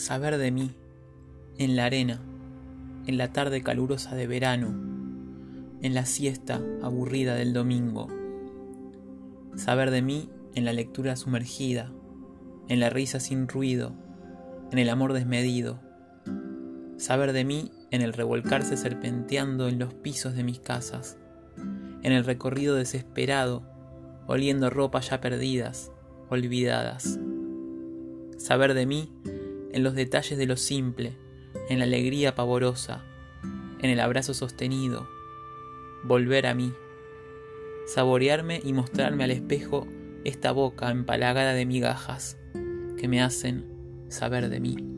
saber de mí, en la arena, en la tarde calurosa de verano, en la siesta aburrida del domingo. Saber de mí en la lectura sumergida, en la risa sin ruido, en el amor desmedido. Saber de mí en el revolcarse serpenteando en los pisos de mis casas, en el recorrido desesperado, oliendo ropas ya perdidas, olvidadas. Saber de mí en los detalles de lo simple, en la alegría pavorosa, en el abrazo sostenido, volver a mí, saborearme y mostrarme al espejo esta boca empalagada de migajas que me hacen saber de mí.